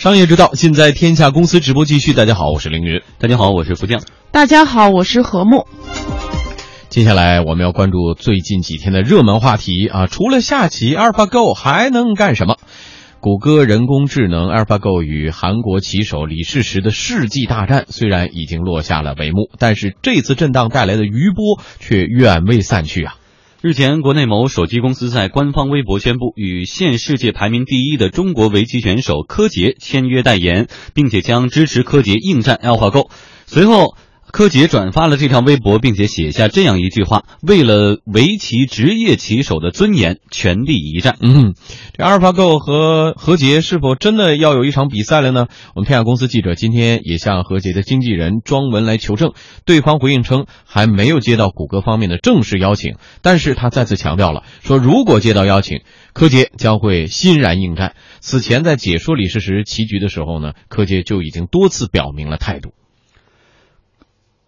商业之道，尽在天下公司直播继续。大家好，我是凌云。大家好，我是福将。大家好，我是何木。接下来我们要关注最近几天的热门话题啊，除了下棋，AlphaGo 还能干什么？谷歌人工智能 AlphaGo 与韩国棋手李世石的世纪大战虽然已经落下了帷幕，但是这次震荡带来的余波却远未散去啊。日前，国内某手机公司在官方微博宣布，与现世界排名第一的中国围棋选手柯洁签约代言，并且将支持柯洁应战 LG。随后。柯洁转发了这条微博，并且写下这样一句话：“为了围棋职业棋手的尊严，全力一战。”嗯，这阿尔法狗和何洁是否真的要有一场比赛了呢？我们天下公司记者今天也向何洁的经纪人庄文来求证，对方回应称还没有接到谷歌方面的正式邀请，但是他再次强调了，说如果接到邀请，柯洁将会欣然应战。此前在解说李世石棋局的时候呢，柯洁就已经多次表明了态度。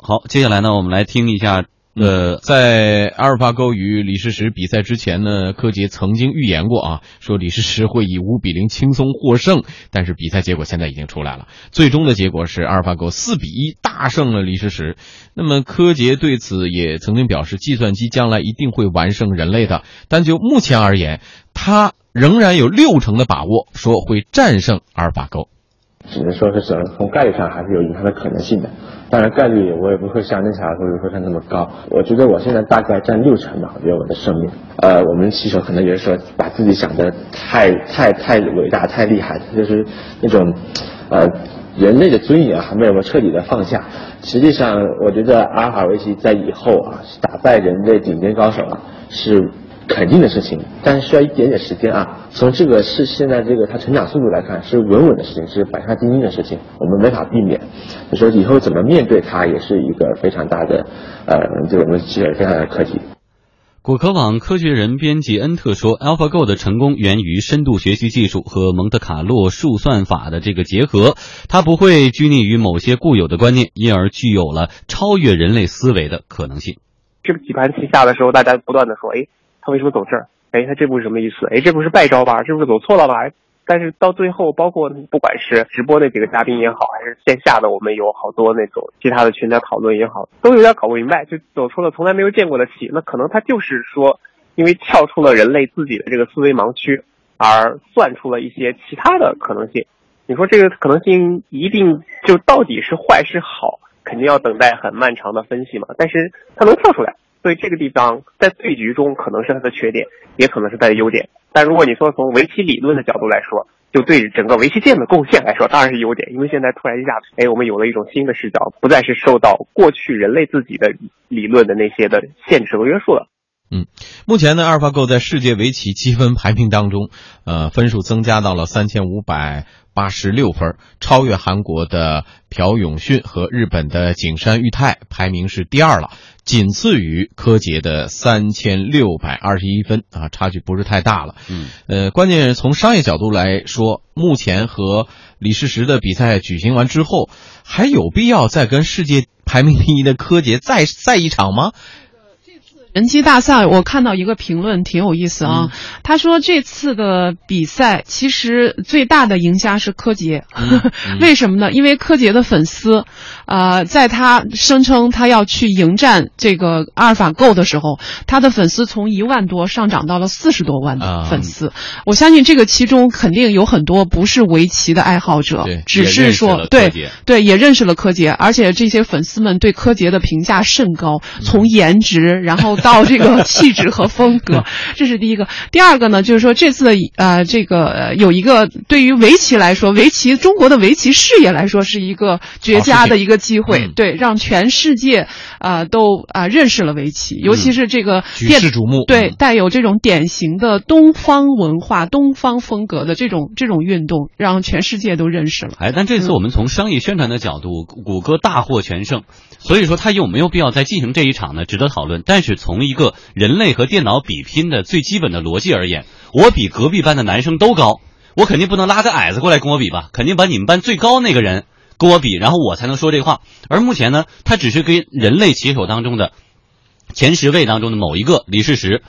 好，接下来呢，我们来听一下。呃，在阿尔法狗与李世石比赛之前呢，柯洁曾经预言过啊，说李世石会以五比零轻松获胜。但是比赛结果现在已经出来了，最终的结果是阿尔法狗四比一大胜了李世石。那么柯洁对此也曾经表示，计算机将来一定会完胜人类的。但就目前而言，他仍然有六成的把握说会战胜阿尔法狗。只能说是从从概率上还是有赢他的可能性的，当然概率我也不会像那小或者说他那么高。我觉得我现在大概占六成吧，我觉得我的胜率。呃，我们棋手可能有的时候把自己想的太太太伟大、太厉害，就是那种呃人类的尊严还没有彻底的放下。实际上，我觉得阿尔法围棋在以后啊，打败人类顶尖高手啊是。肯定的事情，但是需要一点点时间啊。从这个是现在这个它成长速度来看，是稳稳的事情，是板上钉钉的事情，我们没法避免。就说以后怎么面对它，也是一个非常大的，呃，对我们企业非常的课题。果壳网科学人编辑恩特说，AlphaGo 的成功源于深度学习技术和蒙特卡洛数算法的这个结合，它不会拘泥于某些固有的观念，因而具有了超越人类思维的可能性。这个棋盘棋下的时候，大家不断的说，哎。他为什么走这儿？哎，他这步是什么意思？哎，这不是败招吧？这不是走错了吧？但是到最后，包括不管是直播那几个嘉宾也好，还是线下的我们有好多那种其他的群在讨论也好，都有点搞不明白，就走出了从来没有见过的棋。那可能他就是说，因为跳出了人类自己的这个思维盲区，而算出了一些其他的可能性。你说这个可能性一定就到底是坏是好，肯定要等待很漫长的分析嘛。但是他能跳出来。所以这个地方在对局中可能是它的缺点，也可能是它的优点。但如果你说从围棋理论的角度来说，就对整个围棋界的贡献来说，当然是优点。因为现在突然一下子，哎，我们有了一种新的视角，不再是受到过去人类自己的理论的那些的限制和约束了。嗯，目前呢，阿尔法狗在世界围棋积分排名当中，呃，分数增加到了三千五百八十六分，超越韩国的朴永训和日本的景山裕太，排名是第二了，仅次于柯洁的三千六百二十一分啊，差距不是太大了。嗯，呃，关键是从商业角度来说，目前和李世石的比赛举行完之后，还有必要再跟世界排名第一的柯洁再赛一场吗？人机大赛，我看到一个评论挺有意思啊。他说这次的比赛其实最大的赢家是柯洁，为什么呢？因为柯洁的粉丝，啊，在他声称他要去迎战这个阿尔法 Go 的时候，他的粉丝从一万多上涨到了四十多万的粉丝。我相信这个其中肯定有很多不是围棋的爱好者，只是说对对也认识了柯洁，而且这些粉丝们对柯洁的评价甚高，从颜值然后。到这个气质和风格，这是第一个。第二个呢，就是说这次呃，这个有一个对于围棋来说，围棋中国的围棋事业来说是一个绝佳的一个机会，对，让全世界啊都啊认识了围棋，尤其是这个举世瞩目，对，带有这种典型的东方文化、东方风格的这种这种运动，让全世界都认识了。哎，但这次我们从商业宣传的角度，谷歌大获全胜，所以说他有没有必要再进行这一场呢？值得讨论。但是从从一个人类和电脑比拼的最基本的逻辑而言，我比隔壁班的男生都高，我肯定不能拉个矮子过来跟我比吧？肯定把你们班最高那个人跟我比，然后我才能说这话。而目前呢，他只是跟人类棋手当中的前十位当中的某一个李世石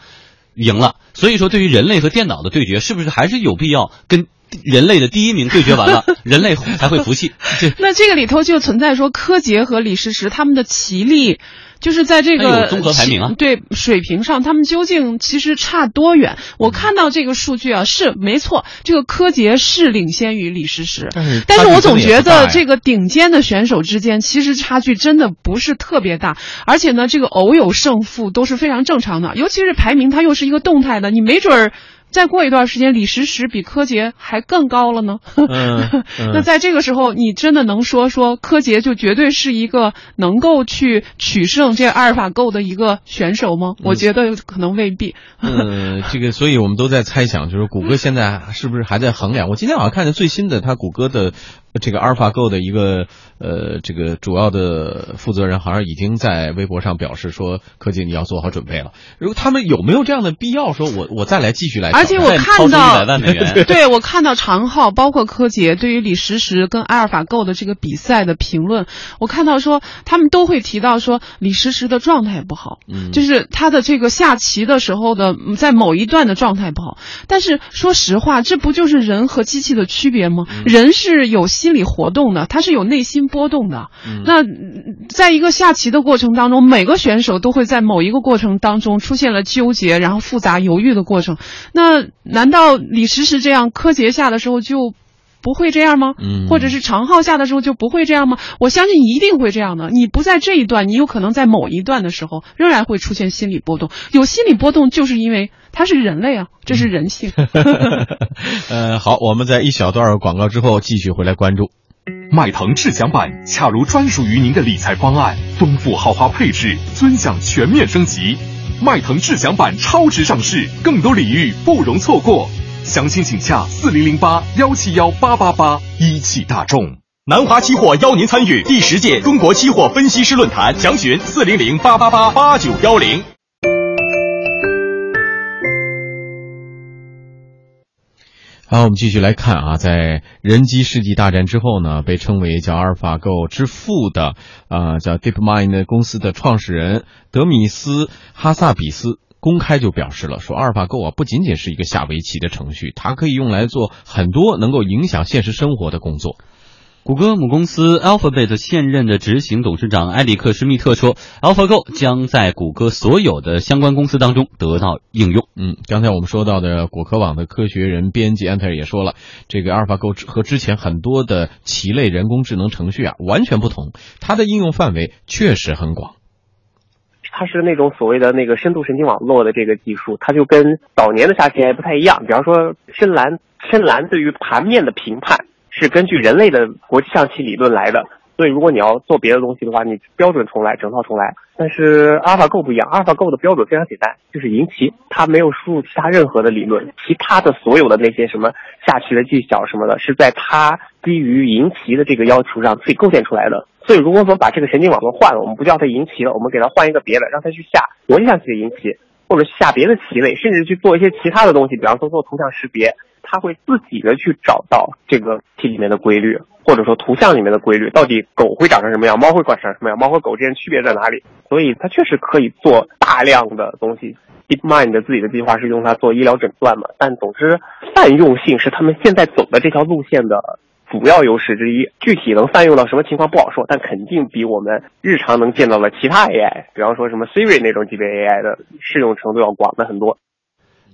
赢了。所以说，对于人类和电脑的对决，是不是还是有必要跟？人类的第一名对决完了，人类才会服气。那这个里头就存在说柯洁和李诗诗他们的棋力。就是在这个综合排名啊，对水平上，他们究竟其实差多远？我看到这个数据啊，是没错，这个柯洁是领先于李诗诗，但是我总觉得这个顶尖的选手之间其实差距真的不是特别大，而且呢，这个偶有胜负都是非常正常的，尤其是排名它又是一个动态的，你没准儿。再过一段时间，李时时比柯洁还更高了呢。那在这个时候，你真的能说说柯洁就绝对是一个能够去取胜这阿尔法狗的一个选手吗？我觉得可能未必。嗯，这个，所以我们都在猜想，就是谷歌现在是不是还在衡量？我今天好像看见最新的，他谷歌的。这个阿尔法狗的一个呃，这个主要的负责人好像已经在微博上表示说，柯洁你要做好准备了。如果他们有没有这样的必要？说我我再来继续来，而且我看到，对我看到常浩包括柯洁对于李时时跟阿尔法狗的这个比赛的评论，我看到说他们都会提到说李时时的状态不好，嗯，就是他的这个下棋的时候的在某一段的状态不好。但是说实话，这不就是人和机器的区别吗？人是有。心理活动的，他是有内心波动的。那在一个下棋的过程当中，每个选手都会在某一个过程当中出现了纠结，然后复杂犹豫的过程。那难道李时时这样柯洁下的时候就不会这样吗？嗯，或者是长号下的时候就不会这样吗？我相信一定会这样的。你不在这一段，你有可能在某一段的时候仍然会出现心理波动。有心理波动，就是因为它是人类啊，这是人性。呃，好，我们在一小段广告之后继续回来关注。迈腾智享版，恰如专属于您的理财方案，丰富豪华配置，尊享全面升级。迈腾智享版超值上市，更多礼遇不容错过。详情请洽四零零八幺七幺八八八一汽大众。南华期货邀您参与第十届中国期货分析师论坛，详询四零零八八八八九幺零。好，我们继续来看啊，在人机世纪大战之后呢，被称为叫阿尔法狗之父的啊，叫 DeepMind 公司的创始人德米斯哈萨比斯公开就表示了，说阿尔法狗啊不仅仅是一个下围棋的程序，它可以用来做很多能够影响现实生活的工作。谷歌母公司 Alphabet 现任的执行董事长埃里克·施密特说：“AlphaGo 将在谷歌所有的相关公司当中得到应用。”嗯，刚才我们说到的果壳网的科学人编辑安特尔也说了，这个 AlphaGo 和之前很多的棋类人工智能程序啊完全不同，它的应用范围确实很广。它是那种所谓的那个深度神经网络的这个技术，它就跟早年的下棋还不太一样。比方说深蓝，深蓝对于盘面的评判。是根据人类的国际象棋理论来的，所以如果你要做别的东西的话，你标准重来，整套重来。但是阿尔法 Go 不一样，阿尔法 Go 的标准非常简单，就是赢棋，它没有输入其他任何的理论，其他的所有的那些什么下棋的技巧什么的，是在它基于赢棋的这个要求上自己构建出来的。所以如果说把这个神经网络换了，我们不叫它赢棋了，我们给它换一个别的，让它去下国际象棋的赢棋，或者下别的棋类，甚至去做一些其他的东西，比方说做图像识别。它会自己的去找到这个题里面的规律，或者说图像里面的规律，到底狗会长成什么样，猫会长成什么样，猫和狗之间区别在哪里？所以它确实可以做大量的东西。DeepMind 的自己的计划是用它做医疗诊断嘛？但总之，泛用性是他们现在走的这条路线的主要优势之一。具体能泛用到什么情况不好说，但肯定比我们日常能见到的其他 AI，比方说什么 Siri 那种级别 AI 的适用程度要广的很多。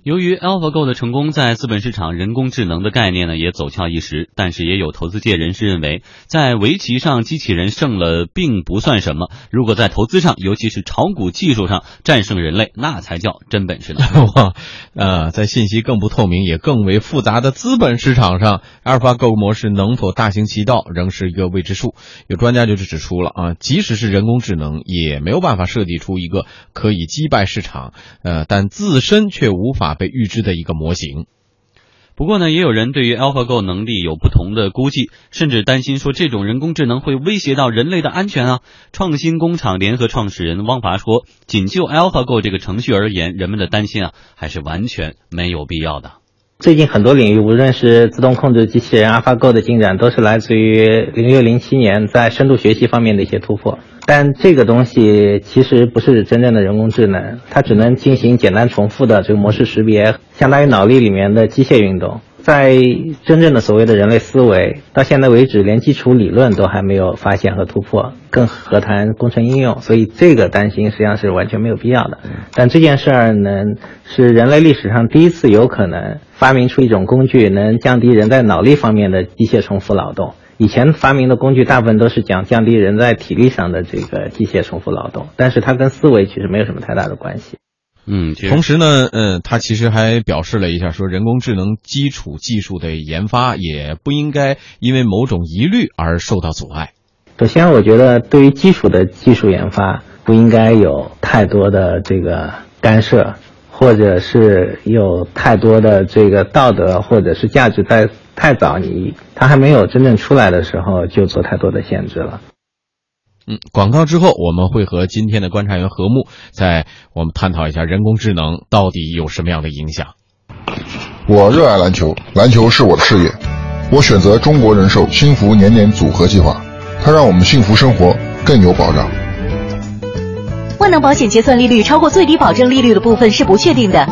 由于 AlphaGo 的成功，在资本市场人工智能的概念呢也走俏一时。但是也有投资界人士认为，在围棋上机器人胜了并不算什么，如果在投资上，尤其是炒股技术上战胜人类，那才叫真本事呢。呃，在信息更不透明也更为复杂的资本市场上，AlphaGo 模式能否大行其道，仍是一个未知数。有专家就是指出了啊，即使是人工智能，也没有办法设计出一个可以击败市场，呃，但自身却无法。被预知的一个模型。不过呢，也有人对于 AlphaGo 能力有不同的估计，甚至担心说这种人工智能会威胁到人类的安全啊。创新工厂联合创始人汪华说：“仅就 AlphaGo 这个程序而言，人们的担心啊，还是完全没有必要的。”最近很多领域，无论是自动控制机器人 AlphaGo 的进展，都是来自于零六零七年在深度学习方面的一些突破。但这个东西其实不是真正的人工智能，它只能进行简单重复的这个模式识别，相当于脑力里面的机械运动。在真正的所谓的人类思维，到现在为止，连基础理论都还没有发现和突破，更何谈工程应用？所以这个担心实际上是完全没有必要的。但这件事儿呢，是人类历史上第一次有可能发明出一种工具，能降低人在脑力方面的机械重复劳动。以前发明的工具大部分都是讲降低人在体力上的这个机械重复劳动，但是它跟思维其实没有什么太大的关系。嗯，同时呢，呃，他其实还表示了一下，说人工智能基础技术的研发也不应该因为某种疑虑而受到阻碍。首先，我觉得对于基础的技术研发不应该有太多的这个干涉，或者是有太多的这个道德或者是价值在。太早，你它还没有真正出来的时候就做太多的限制了。嗯，广告之后我们会和今天的观察员何木在我们探讨一下人工智能到底有什么样的影响。我热爱篮球，篮球是我的事业。我选择中国人寿幸福年年组合计划，它让我们幸福生活更有保障。万能保险结算利率超过最低保证利率的部分是不确定的。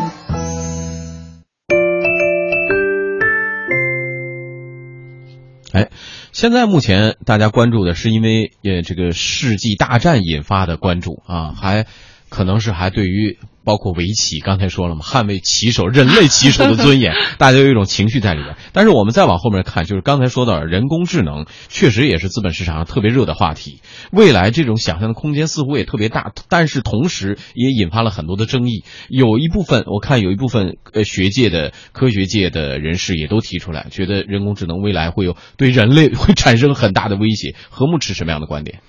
哎，现在目前大家关注的是因为呃这个世纪大战引发的关注啊，还可能是还对于。包括围棋，刚才说了嘛，捍卫棋手、人类棋手的尊严，大家有一种情绪在里边。但是我们再往后面看，就是刚才说到人工智能，确实也是资本市场上特别热的话题。未来这种想象的空间似乎也特别大，但是同时也引发了很多的争议。有一部分我看有一部分呃学界的科学界的人士也都提出来，觉得人工智能未来会有对人类会产生很大的威胁。何木持什么样的观点？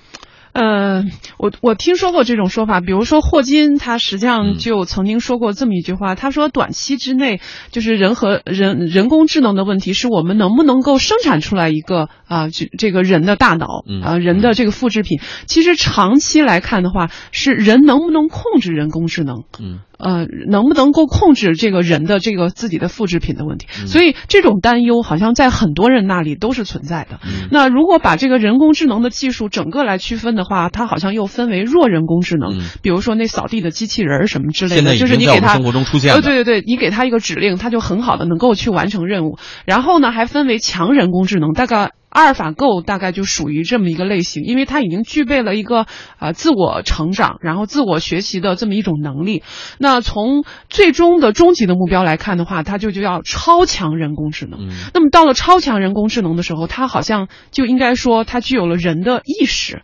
呃，我我听说过这种说法，比如说霍金，他实际上就曾经说过这么一句话，他说短期之内，就是人和人人工智能的问题，是我们能不能够生产出来一个啊，这这个人的大脑啊，人的这个复制品。其实长期来看的话，是人能不能控制人工智能？嗯。呃，能不能够控制这个人的这个自己的复制品的问题？所以这种担忧好像在很多人那里都是存在的。那如果把这个人工智能的技术整个来区分的话，它好像又分为弱人工智能，比如说那扫地的机器人什么之类的，就是你给它生活中出现对对对，你给它一个指令，它就很好的能够去完成任务。然后呢，还分为强人工智能，大概。阿尔法狗大概就属于这么一个类型，因为它已经具备了一个啊自我成长，然后自我学习的这么一种能力。那从最终的终极的目标来看的话，它就就要超强人工智能。那么到了超强人工智能的时候，它好像就应该说它具有了人的意识，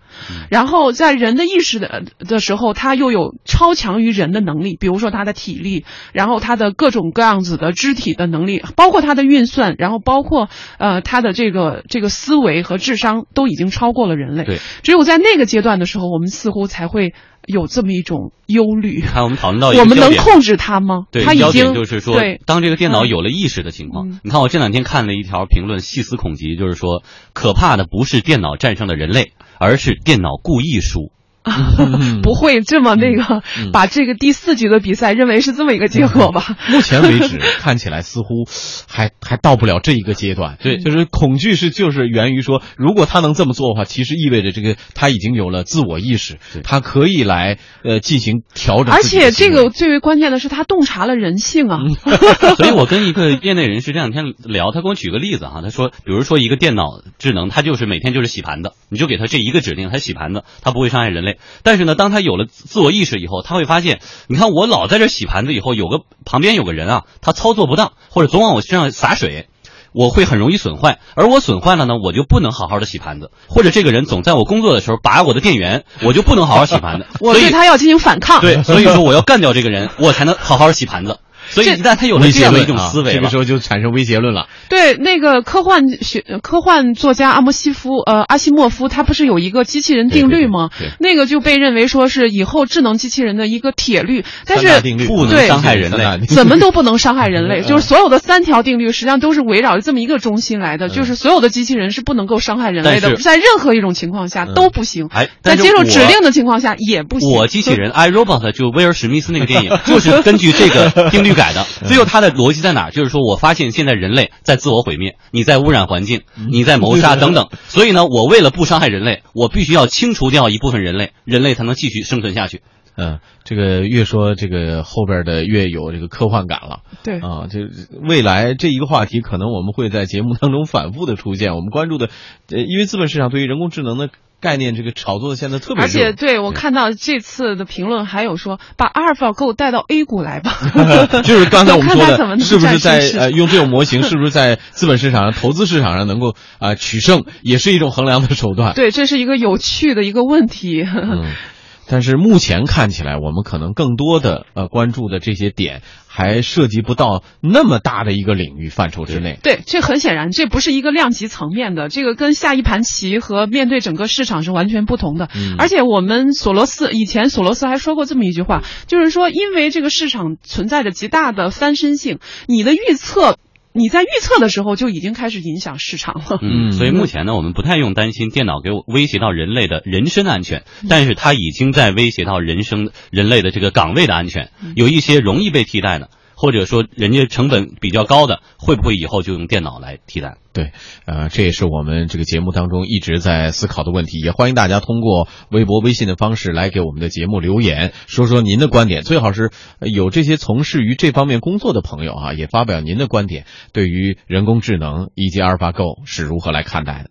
然后在人的意识的的时候，它又有超强于人的能力，比如说它的体力，然后它的各种各样子的肢体的能力，包括它的运算，然后包括呃它的这个这个。思维和智商都已经超过了人类，对，只有在那个阶段的时候，我们似乎才会有这么一种忧虑。看，我们讨论到我们能控制它吗？对，焦点就是说，当这个电脑有了意识的情况，你看，我这两天看了一条评论，细思恐极，就是说，可怕的不是电脑战胜了人类，而是电脑故意输。不会这么那个，把这个第四局的比赛认为是这么一个结果吧？目前为止看起来似乎还还到不了这一个阶段。对，就是恐惧是就是源于说，如果他能这么做的话，其实意味着这个他已经有了自我意识，他可以来呃进行调整。而且这个最为关键的是，他洞察了人性啊。所以我跟一个业内人士这两天聊，他给我举个例子哈，他说，比如说一个电脑智能，它就是每天就是洗盘子，你就给他这一个指令，它洗盘子，它不会伤害人类。但是呢，当他有了自我意识以后，他会发现，你看我老在这洗盘子，以后有个旁边有个人啊，他操作不当，或者总往我身上洒水，我会很容易损坏。而我损坏了呢，我就不能好好的洗盘子。或者这个人总在我工作的时候拔我的电源，我就不能好好洗盘子。我对他要进行反抗。对，所以说我要干掉这个人，我才能好好的洗盘子。所以一旦他有了这样的一种思维，这个时候就产生威胁论了。对，那个科幻学科幻作家阿莫西夫，呃，阿西莫夫，他不是有一个机器人定律吗？那个就被认为说是以后智能机器人的一个铁律。但是不能伤害人类，怎么都不能伤害人类。就是所有的三条定律实际上都是围绕着这么一个中心来的，就是所有的机器人是不能够伤害人类的，在任何一种情况下都不行。哎，在接受指令的情况下也不行。我机器人 I Robot 就威尔史密斯那个电影就是根据这个定律改的。最后他的逻辑在哪？就是说我发现现在人类在自我毁灭，你在污染环境，你在谋杀等等。所以呢，我为了不伤害人类，我必须要清除掉一部分人类，人类才能继续生存下去。嗯，这个越说这个后边的越有这个科幻感了。对啊，就未来这一个话题，可能我们会在节目当中反复的出现。我们关注的，呃，因为资本市场对于人工智能的。概念这个炒作的现在特别而且对我看到这次的评论还有说把阿尔法狗带到 A 股来吧，就是刚才我们说的，是不是在呃呃用这种模型，是不是在资本市场上、投资市场上能够啊取胜，也是一种衡量的手段。对，这是一个有趣的一个问题。嗯，但是目前看起来，我们可能更多的呃关注的这些点。还涉及不到那么大的一个领域范畴之内。对，这很显然，这不是一个量级层面的，这个跟下一盘棋和面对整个市场是完全不同的。嗯、而且我们索罗斯以前索罗斯还说过这么一句话，就是说，因为这个市场存在着极大的翻身性，你的预测。你在预测的时候就已经开始影响市场了。嗯，所以目前呢，我们不太用担心电脑给我威胁到人类的人身安全，但是它已经在威胁到人生人类的这个岗位的安全，有一些容易被替代的。或者说，人家成本比较高的，会不会以后就用电脑来替代？对，呃，这也是我们这个节目当中一直在思考的问题。也欢迎大家通过微博、微信的方式来给我们的节目留言，说说您的观点。最好是有这些从事于这方面工作的朋友啊，也发表您的观点，对于人工智能以及阿尔法狗是如何来看待的。